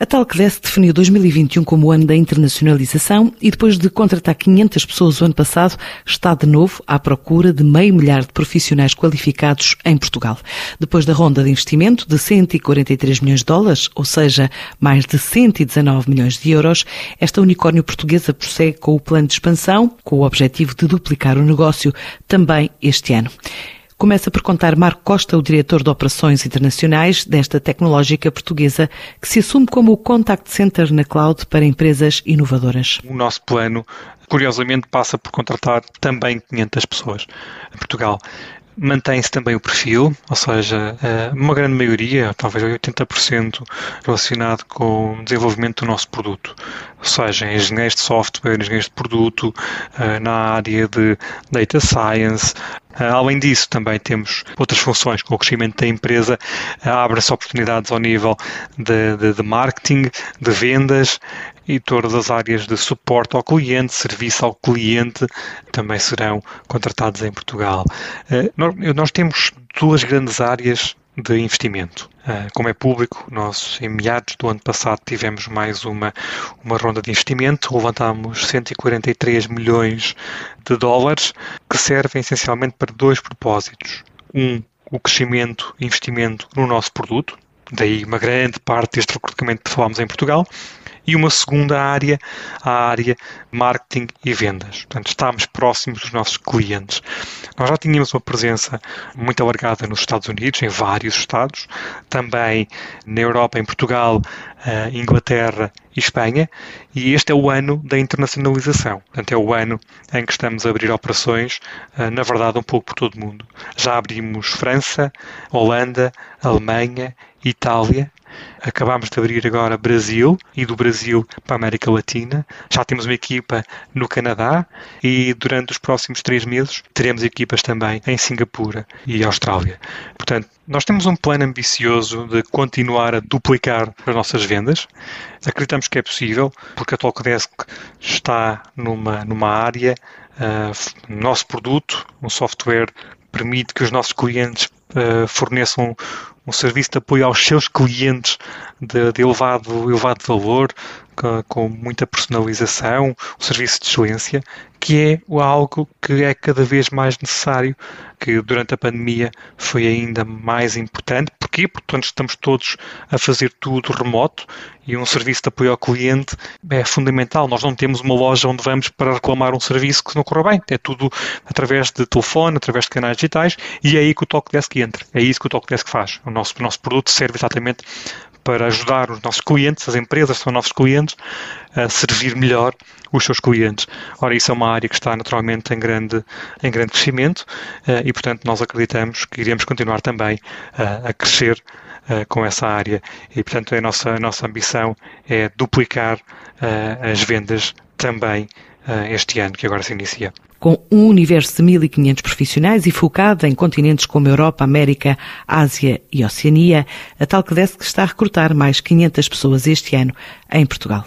A Talkdesk definiu 2021 como o ano da internacionalização e depois de contratar 500 pessoas o ano passado, está de novo à procura de meio milhar de profissionais qualificados em Portugal. Depois da ronda de investimento de 143 milhões de dólares, ou seja, mais de 119 milhões de euros, esta unicórnio portuguesa prossegue com o plano de expansão, com o objetivo de duplicar o negócio também este ano. Começa por contar Marco Costa, o diretor de operações internacionais desta tecnológica portuguesa, que se assume como o contact center na cloud para empresas inovadoras. O nosso plano, curiosamente, passa por contratar também 500 pessoas em Portugal. Mantém-se também o perfil, ou seja, eh, uma grande maioria, talvez 80%, relacionado com o desenvolvimento do nosso produto. Ou seja, engenheiros de software, engenheiros de produto, eh, na área de data science, Além disso, também temos outras funções com o crescimento da empresa, abre-se oportunidades ao nível de, de, de, marketing, de vendas e todas as áreas de suporte ao cliente, serviço ao cliente, também serão contratados em Portugal. Nós temos duas grandes áreas de investimento. Ah, como é público, nós em meados do ano passado tivemos mais uma, uma ronda de investimento, levantámos 143 milhões de dólares, que servem essencialmente para dois propósitos. Um, o crescimento e investimento no nosso produto, daí uma grande parte deste recrutamento que falámos em Portugal, e uma segunda área, a área marketing e vendas. Portanto, estamos próximos dos nossos clientes. Nós já tínhamos uma presença muito alargada nos Estados Unidos, em vários estados, também na Europa, em Portugal, eh, Inglaterra e Espanha, e este é o ano da internacionalização. Portanto, é o ano em que estamos a abrir operações, eh, na verdade, um pouco por todo o mundo. Já abrimos França, Holanda, Alemanha, Itália Acabámos de abrir agora Brasil e do Brasil para a América Latina. Já temos uma equipa no Canadá e durante os próximos três meses teremos equipas também em Singapura e Austrália. Portanto, nós temos um plano ambicioso de continuar a duplicar as nossas vendas. Acreditamos que é possível, porque a Talkdesk está numa, numa área, uh, nosso produto, um software permite que os nossos clientes uh, forneçam um serviço de apoio aos seus clientes de, de elevado, elevado valor, com, com, muita personalização, um serviço de excelência, que é algo que é cada vez mais necessário, que durante a pandemia foi ainda mais importante. Porquê? Porque estamos todos a fazer tudo remoto e um serviço de apoio ao cliente é fundamental. Nós não temos uma loja onde vamos para reclamar um serviço que não corra bem. É tudo através de telefone, através de canais digitais e é aí que o Talkdesk entra. É isso que o Talkdesk faz. O nosso, o nosso produto serve exatamente para ajudar os nossos clientes, as empresas são nossos clientes, a servir melhor os seus clientes. Ora, isso é uma área que está naturalmente em grande, em grande crescimento eh, e, portanto, nós acreditamos que iremos continuar também eh, a crescer eh, com essa área e, portanto, a nossa, a nossa ambição é duplicar as vendas também este ano que agora se inicia com um universo de 1.500 profissionais e focado em continentes como Europa, América, Ásia e Oceania, a Talkdesk está a recrutar mais 500 pessoas este ano em Portugal.